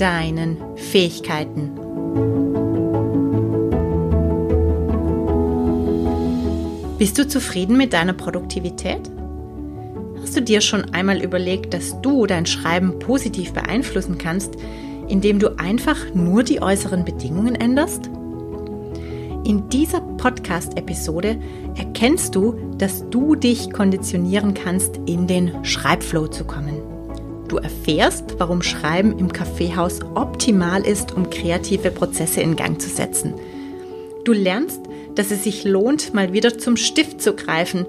deinen Fähigkeiten. Bist du zufrieden mit deiner Produktivität? Hast du dir schon einmal überlegt, dass du dein Schreiben positiv beeinflussen kannst, indem du einfach nur die äußeren Bedingungen änderst? In dieser Podcast-Episode erkennst du, dass du dich konditionieren kannst, in den Schreibflow zu kommen. Du erfährst, warum Schreiben im Kaffeehaus optimal ist, um kreative Prozesse in Gang zu setzen. Du lernst, dass es sich lohnt, mal wieder zum Stift zu greifen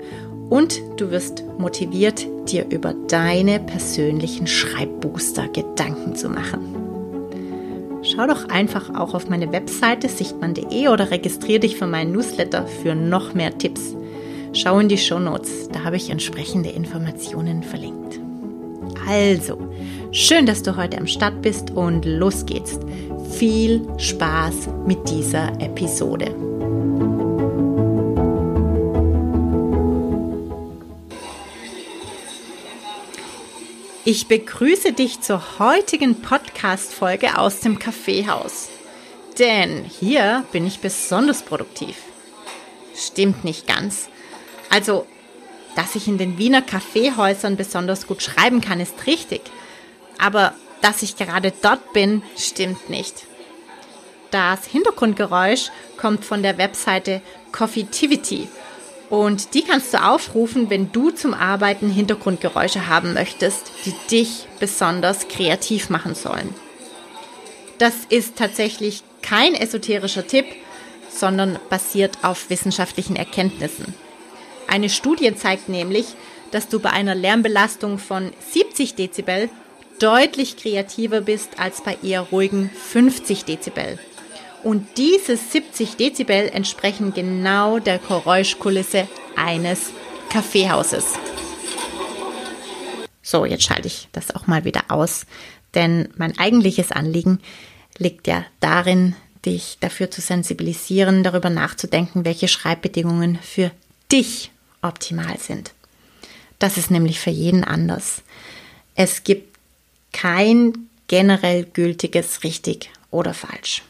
und du wirst motiviert, dir über deine persönlichen Schreibbooster Gedanken zu machen. Schau doch einfach auch auf meine Webseite sichtmann.de oder registriere dich für meinen Newsletter für noch mehr Tipps. Schau in die Show Notes, da habe ich entsprechende Informationen verlinkt. Also, schön, dass du heute am Start bist und los geht's. Viel Spaß mit dieser Episode. Ich begrüße dich zur heutigen Podcast-Folge aus dem Kaffeehaus. Denn hier bin ich besonders produktiv. Stimmt nicht ganz. Also, dass ich in den Wiener Kaffeehäusern besonders gut schreiben kann, ist richtig. Aber dass ich gerade dort bin, stimmt nicht. Das Hintergrundgeräusch kommt von der Webseite Coffeetivity und die kannst du aufrufen, wenn du zum Arbeiten Hintergrundgeräusche haben möchtest, die dich besonders kreativ machen sollen. Das ist tatsächlich kein esoterischer Tipp, sondern basiert auf wissenschaftlichen Erkenntnissen. Eine Studie zeigt nämlich, dass du bei einer Lärmbelastung von 70 Dezibel deutlich kreativer bist als bei eher ruhigen 50 Dezibel. Und diese 70 Dezibel entsprechen genau der Geräuschkulisse eines Kaffeehauses. So, jetzt schalte ich das auch mal wieder aus, denn mein eigentliches Anliegen liegt ja darin, dich dafür zu sensibilisieren, darüber nachzudenken, welche Schreibbedingungen für dich optimal sind. Das ist nämlich für jeden anders. Es gibt kein generell gültiges richtig oder falsch.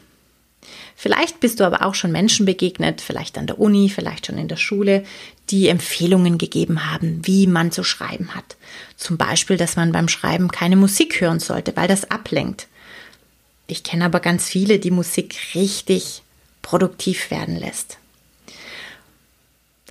Vielleicht bist du aber auch schon Menschen begegnet, vielleicht an der Uni, vielleicht schon in der Schule, die Empfehlungen gegeben haben, wie man zu schreiben hat. Zum Beispiel, dass man beim Schreiben keine Musik hören sollte, weil das ablenkt. Ich kenne aber ganz viele, die Musik richtig produktiv werden lässt.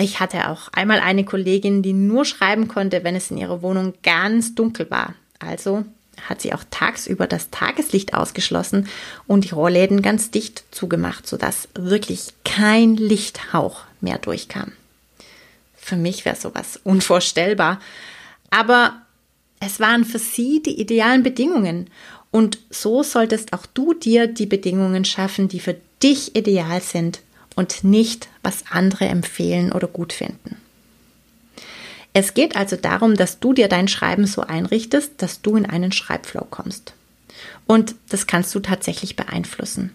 Ich hatte auch einmal eine Kollegin, die nur schreiben konnte, wenn es in ihrer Wohnung ganz dunkel war. Also hat sie auch tagsüber das Tageslicht ausgeschlossen und die Rohrläden ganz dicht zugemacht, sodass wirklich kein Lichthauch mehr durchkam. Für mich wäre sowas unvorstellbar. Aber es waren für sie die idealen Bedingungen. Und so solltest auch du dir die Bedingungen schaffen, die für dich ideal sind und nicht, was andere empfehlen oder gut finden. Es geht also darum, dass du dir dein Schreiben so einrichtest, dass du in einen Schreibflow kommst. Und das kannst du tatsächlich beeinflussen.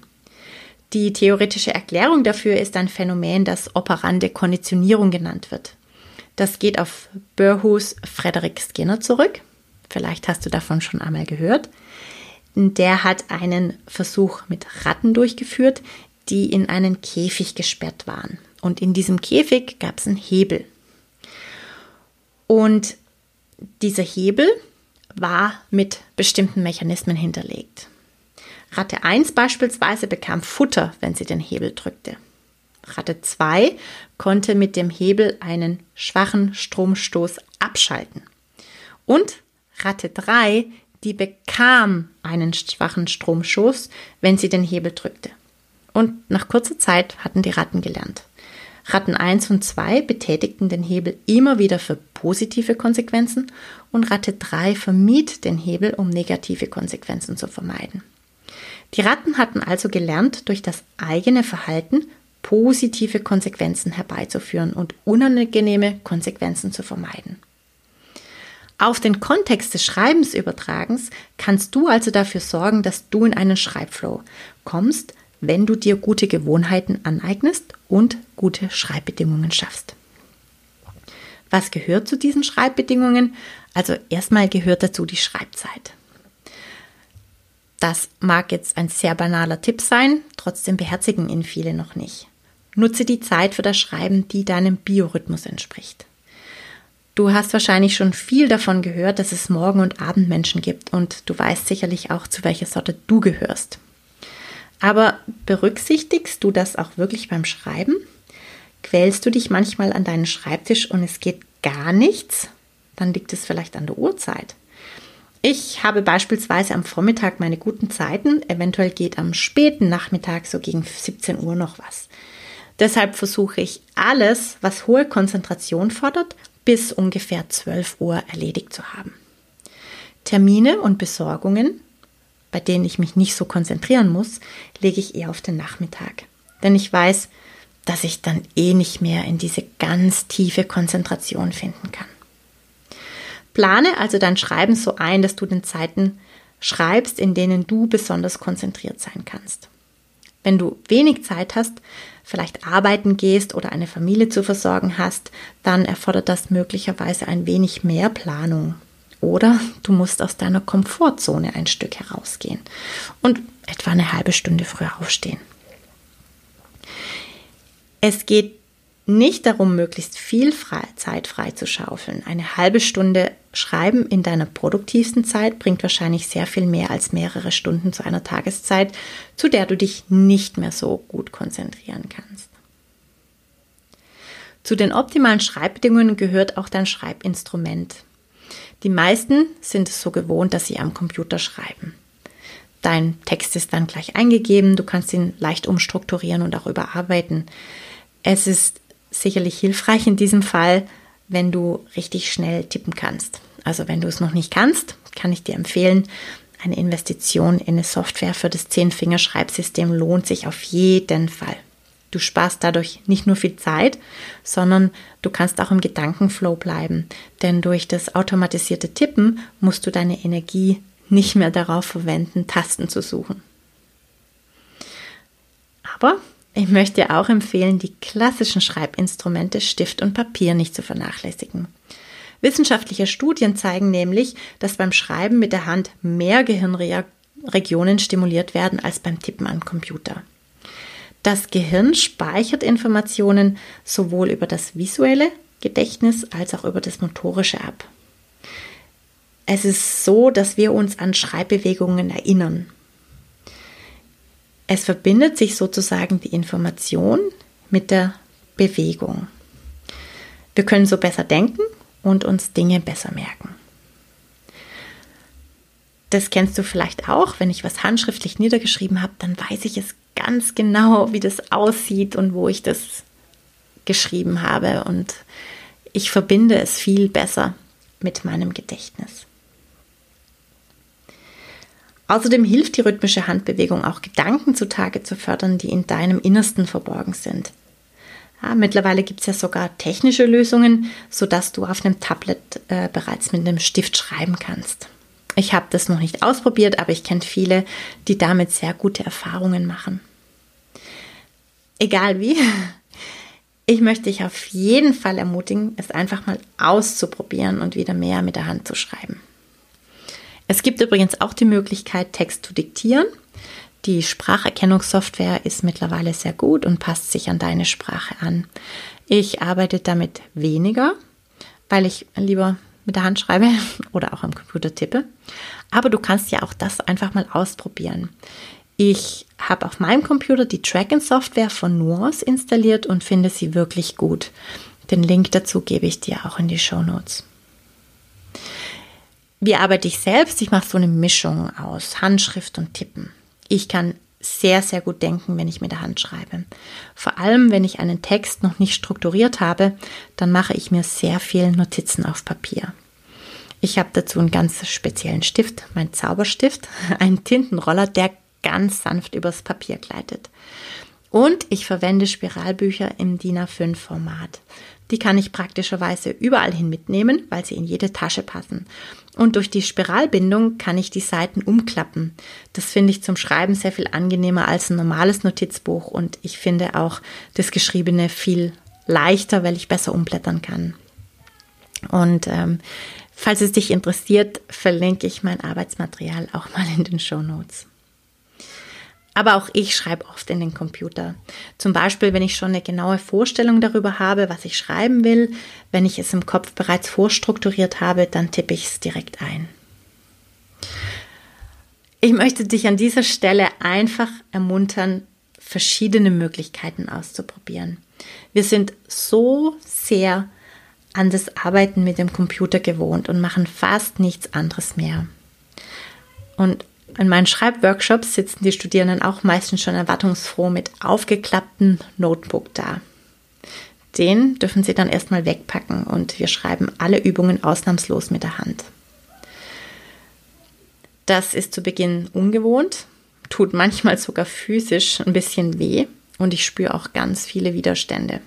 Die theoretische Erklärung dafür ist ein Phänomen, das operante Konditionierung genannt wird. Das geht auf Burhus Frederick Skinner zurück. Vielleicht hast du davon schon einmal gehört. Der hat einen Versuch mit Ratten durchgeführt, die in einen Käfig gesperrt waren. Und in diesem Käfig gab es einen Hebel. Und dieser Hebel war mit bestimmten Mechanismen hinterlegt. Ratte 1 beispielsweise bekam Futter, wenn sie den Hebel drückte. Ratte 2 konnte mit dem Hebel einen schwachen Stromstoß abschalten. Und Ratte 3, die bekam einen schwachen Stromstoß, wenn sie den Hebel drückte. Und nach kurzer Zeit hatten die Ratten gelernt. Ratten 1 und 2 betätigten den Hebel immer wieder für positive Konsequenzen und Ratte 3 vermied den Hebel, um negative Konsequenzen zu vermeiden. Die Ratten hatten also gelernt, durch das eigene Verhalten positive Konsequenzen herbeizuführen und unangenehme Konsequenzen zu vermeiden. Auf den Kontext des Schreibens übertragens kannst du also dafür sorgen, dass du in einen Schreibflow kommst, wenn du dir gute Gewohnheiten aneignest und gute Schreibbedingungen schaffst. Was gehört zu diesen Schreibbedingungen? Also erstmal gehört dazu die Schreibzeit. Das mag jetzt ein sehr banaler Tipp sein, trotzdem beherzigen ihn viele noch nicht. Nutze die Zeit für das Schreiben, die deinem Biorhythmus entspricht. Du hast wahrscheinlich schon viel davon gehört, dass es Morgen- und Abendmenschen gibt und du weißt sicherlich auch, zu welcher Sorte du gehörst. Aber berücksichtigst du das auch wirklich beim Schreiben? Quälst du dich manchmal an deinen Schreibtisch und es geht gar nichts? Dann liegt es vielleicht an der Uhrzeit. Ich habe beispielsweise am Vormittag meine guten Zeiten, eventuell geht am späten Nachmittag so gegen 17 Uhr noch was. Deshalb versuche ich alles, was hohe Konzentration fordert, bis ungefähr 12 Uhr erledigt zu haben. Termine und Besorgungen, bei denen ich mich nicht so konzentrieren muss, lege ich eher auf den Nachmittag. Denn ich weiß, dass ich dann eh nicht mehr in diese ganz tiefe Konzentration finden kann. Plane also dein Schreiben so ein, dass du den Zeiten schreibst, in denen du besonders konzentriert sein kannst. Wenn du wenig Zeit hast, vielleicht arbeiten gehst oder eine Familie zu versorgen hast, dann erfordert das möglicherweise ein wenig mehr Planung. Oder du musst aus deiner Komfortzone ein Stück herausgehen und etwa eine halbe Stunde früher aufstehen. Es geht nicht darum, möglichst viel Zeit frei zu schaufeln. Eine halbe Stunde Schreiben in deiner produktivsten Zeit bringt wahrscheinlich sehr viel mehr als mehrere Stunden zu einer Tageszeit, zu der du dich nicht mehr so gut konzentrieren kannst. Zu den optimalen Schreibbedingungen gehört auch dein Schreibinstrument. Die meisten sind es so gewohnt, dass sie am Computer schreiben. Dein Text ist dann gleich eingegeben, du kannst ihn leicht umstrukturieren und auch überarbeiten. Es ist sicherlich hilfreich in diesem Fall, wenn du richtig schnell tippen kannst. Also wenn du es noch nicht kannst, kann ich dir empfehlen, eine Investition in eine Software für das Zehnfinger-Schreibsystem lohnt sich auf jeden Fall. Du sparst dadurch nicht nur viel Zeit, sondern du kannst auch im Gedankenflow bleiben. Denn durch das automatisierte Tippen musst du deine Energie nicht mehr darauf verwenden, Tasten zu suchen. Aber ich möchte dir auch empfehlen, die klassischen Schreibinstrumente Stift und Papier nicht zu vernachlässigen. Wissenschaftliche Studien zeigen nämlich, dass beim Schreiben mit der Hand mehr Gehirnregionen stimuliert werden als beim Tippen am Computer. Das Gehirn speichert Informationen sowohl über das visuelle Gedächtnis als auch über das motorische ab. Es ist so, dass wir uns an Schreibbewegungen erinnern. Es verbindet sich sozusagen die Information mit der Bewegung. Wir können so besser denken und uns Dinge besser merken. Das kennst du vielleicht auch, wenn ich was handschriftlich niedergeschrieben habe, dann weiß ich es ganz genau, wie das aussieht und wo ich das geschrieben habe und ich verbinde es viel besser mit meinem Gedächtnis. Außerdem hilft die rhythmische Handbewegung auch Gedanken zutage zu fördern, die in deinem Innersten verborgen sind. Ja, mittlerweile gibt es ja sogar technische Lösungen, sodass du auf einem Tablet äh, bereits mit einem Stift schreiben kannst. Ich habe das noch nicht ausprobiert, aber ich kenne viele, die damit sehr gute Erfahrungen machen. Egal wie, ich möchte dich auf jeden Fall ermutigen, es einfach mal auszuprobieren und wieder mehr mit der Hand zu schreiben. Es gibt übrigens auch die Möglichkeit, Text zu diktieren. Die Spracherkennungssoftware ist mittlerweile sehr gut und passt sich an deine Sprache an. Ich arbeite damit weniger, weil ich lieber mit der Hand schreibe oder auch am Computer tippe. Aber du kannst ja auch das einfach mal ausprobieren. Ich habe auf meinem Computer die Tracking-Software von Nuance installiert und finde sie wirklich gut. Den Link dazu gebe ich dir auch in die Show Notes. Wie arbeite ich selbst? Ich mache so eine Mischung aus Handschrift und Tippen. Ich kann sehr, sehr gut denken, wenn ich mit der Hand schreibe. Vor allem, wenn ich einen Text noch nicht strukturiert habe, dann mache ich mir sehr viel Notizen auf Papier. Ich habe dazu einen ganz speziellen Stift, mein Zauberstift, einen Tintenroller, der ganz sanft übers Papier gleitet. Und ich verwende Spiralbücher im DIN A5 Format. Die kann ich praktischerweise überall hin mitnehmen, weil sie in jede Tasche passen. Und durch die Spiralbindung kann ich die Seiten umklappen. Das finde ich zum Schreiben sehr viel angenehmer als ein normales Notizbuch und ich finde auch das Geschriebene viel leichter, weil ich besser umblättern kann. Und ähm, falls es dich interessiert, verlinke ich mein Arbeitsmaterial auch mal in den Show Notes. Aber auch ich schreibe oft in den Computer. Zum Beispiel, wenn ich schon eine genaue Vorstellung darüber habe, was ich schreiben will, wenn ich es im Kopf bereits vorstrukturiert habe, dann tippe ich es direkt ein. Ich möchte dich an dieser Stelle einfach ermuntern, verschiedene Möglichkeiten auszuprobieren. Wir sind so sehr an das Arbeiten mit dem Computer gewohnt und machen fast nichts anderes mehr. Und in meinen Schreibworkshops sitzen die Studierenden auch meistens schon erwartungsfroh mit aufgeklapptem Notebook da. Den dürfen sie dann erstmal wegpacken und wir schreiben alle Übungen ausnahmslos mit der Hand. Das ist zu Beginn ungewohnt, tut manchmal sogar physisch ein bisschen weh und ich spüre auch ganz viele Widerstände.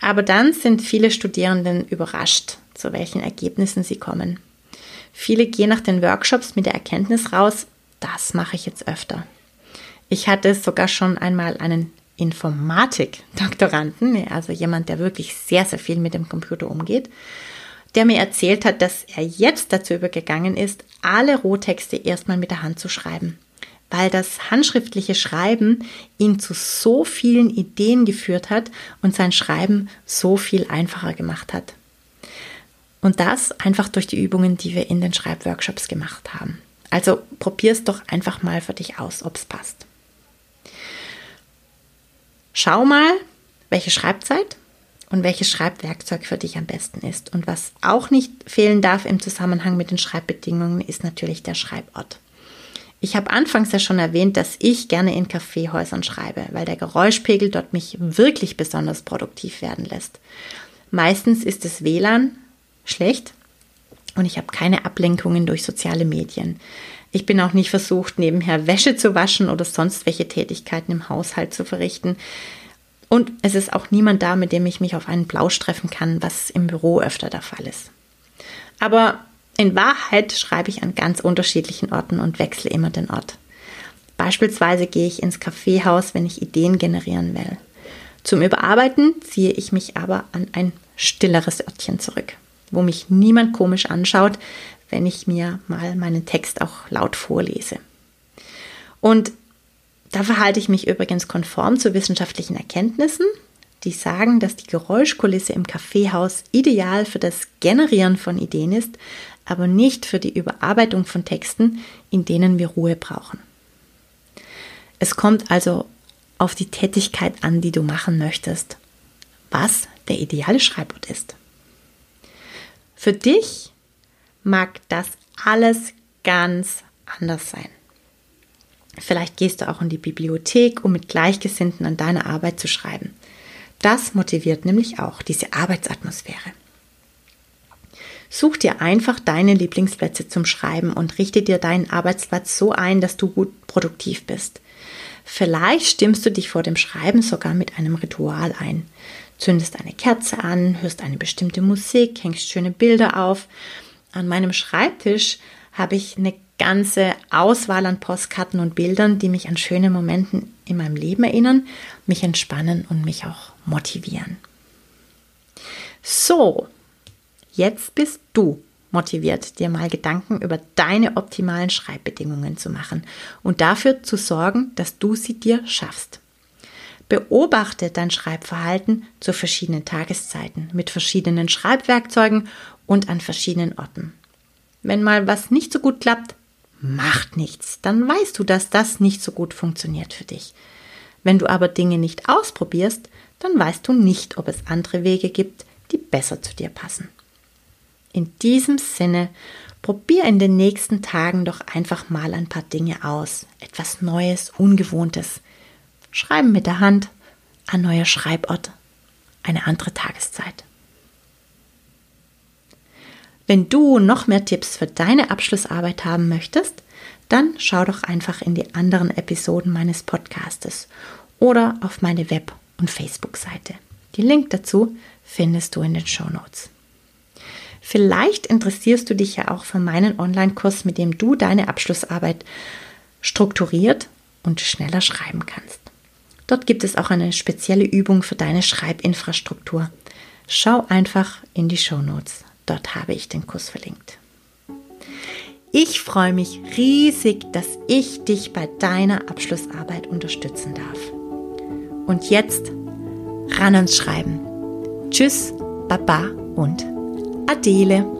Aber dann sind viele Studierenden überrascht, zu welchen Ergebnissen sie kommen. Viele gehen nach den Workshops mit der Erkenntnis raus, das mache ich jetzt öfter. Ich hatte sogar schon einmal einen Informatik-Doktoranden, also jemand, der wirklich sehr, sehr viel mit dem Computer umgeht, der mir erzählt hat, dass er jetzt dazu übergegangen ist, alle Rohtexte erstmal mit der Hand zu schreiben, weil das handschriftliche Schreiben ihn zu so vielen Ideen geführt hat und sein Schreiben so viel einfacher gemacht hat. Und das einfach durch die Übungen, die wir in den Schreibworkshops gemacht haben. Also probier es doch einfach mal für dich aus, ob es passt. Schau mal, welche Schreibzeit und welches Schreibwerkzeug für dich am besten ist. Und was auch nicht fehlen darf im Zusammenhang mit den Schreibbedingungen, ist natürlich der Schreibort. Ich habe anfangs ja schon erwähnt, dass ich gerne in Kaffeehäusern schreibe, weil der Geräuschpegel dort mich wirklich besonders produktiv werden lässt. Meistens ist es WLAN, schlecht und ich habe keine Ablenkungen durch soziale Medien. Ich bin auch nicht versucht, nebenher Wäsche zu waschen oder sonst welche Tätigkeiten im Haushalt zu verrichten. Und es ist auch niemand da, mit dem ich mich auf einen Plausch treffen kann, was im Büro öfter der Fall ist. Aber in Wahrheit schreibe ich an ganz unterschiedlichen Orten und wechsle immer den Ort. Beispielsweise gehe ich ins Kaffeehaus, wenn ich Ideen generieren will. Zum Überarbeiten ziehe ich mich aber an ein stilleres Örtchen zurück wo mich niemand komisch anschaut, wenn ich mir mal meinen Text auch laut vorlese. Und da verhalte ich mich übrigens konform zu wissenschaftlichen Erkenntnissen, die sagen, dass die Geräuschkulisse im Kaffeehaus ideal für das Generieren von Ideen ist, aber nicht für die Überarbeitung von Texten, in denen wir Ruhe brauchen. Es kommt also auf die Tätigkeit an, die du machen möchtest, was der ideale Schreibort ist. Für dich mag das alles ganz anders sein. Vielleicht gehst du auch in die Bibliothek, um mit Gleichgesinnten an deiner Arbeit zu schreiben. Das motiviert nämlich auch diese Arbeitsatmosphäre. Such dir einfach deine Lieblingsplätze zum Schreiben und richte dir deinen Arbeitsplatz so ein, dass du gut produktiv bist. Vielleicht stimmst du dich vor dem Schreiben sogar mit einem Ritual ein zündest eine Kerze an, hörst eine bestimmte Musik, hängst schöne Bilder auf. An meinem Schreibtisch habe ich eine ganze Auswahl an Postkarten und Bildern, die mich an schöne Momenten in meinem Leben erinnern, mich entspannen und mich auch motivieren. So, jetzt bist du motiviert, dir mal Gedanken über deine optimalen Schreibbedingungen zu machen und dafür zu sorgen, dass du sie dir schaffst. Beobachte dein Schreibverhalten zu verschiedenen Tageszeiten, mit verschiedenen Schreibwerkzeugen und an verschiedenen Orten. Wenn mal was nicht so gut klappt, macht nichts. Dann weißt du, dass das nicht so gut funktioniert für dich. Wenn du aber Dinge nicht ausprobierst, dann weißt du nicht, ob es andere Wege gibt, die besser zu dir passen. In diesem Sinne, probier in den nächsten Tagen doch einfach mal ein paar Dinge aus. Etwas Neues, Ungewohntes. Schreiben mit der Hand, ein neuer Schreibort, eine andere Tageszeit. Wenn du noch mehr Tipps für deine Abschlussarbeit haben möchtest, Dann schau doch einfach in die anderen Episoden meines Podcastes oder auf meine Web- und Facebook-Seite. Die Link dazu findest du in den Show Notes. Vielleicht interessierst du dich ja auch für meinen Online-Kurs, mit dem du deine Abschlussarbeit strukturiert und schneller schreiben kannst. Dort gibt es auch eine spezielle Übung für deine Schreibinfrastruktur. Schau einfach in die Show Notes. Dort habe ich den Kurs verlinkt. Ich freue mich riesig, dass ich dich bei deiner Abschlussarbeit unterstützen darf. Und jetzt ran ans Schreiben. Tschüss, Baba und Adele.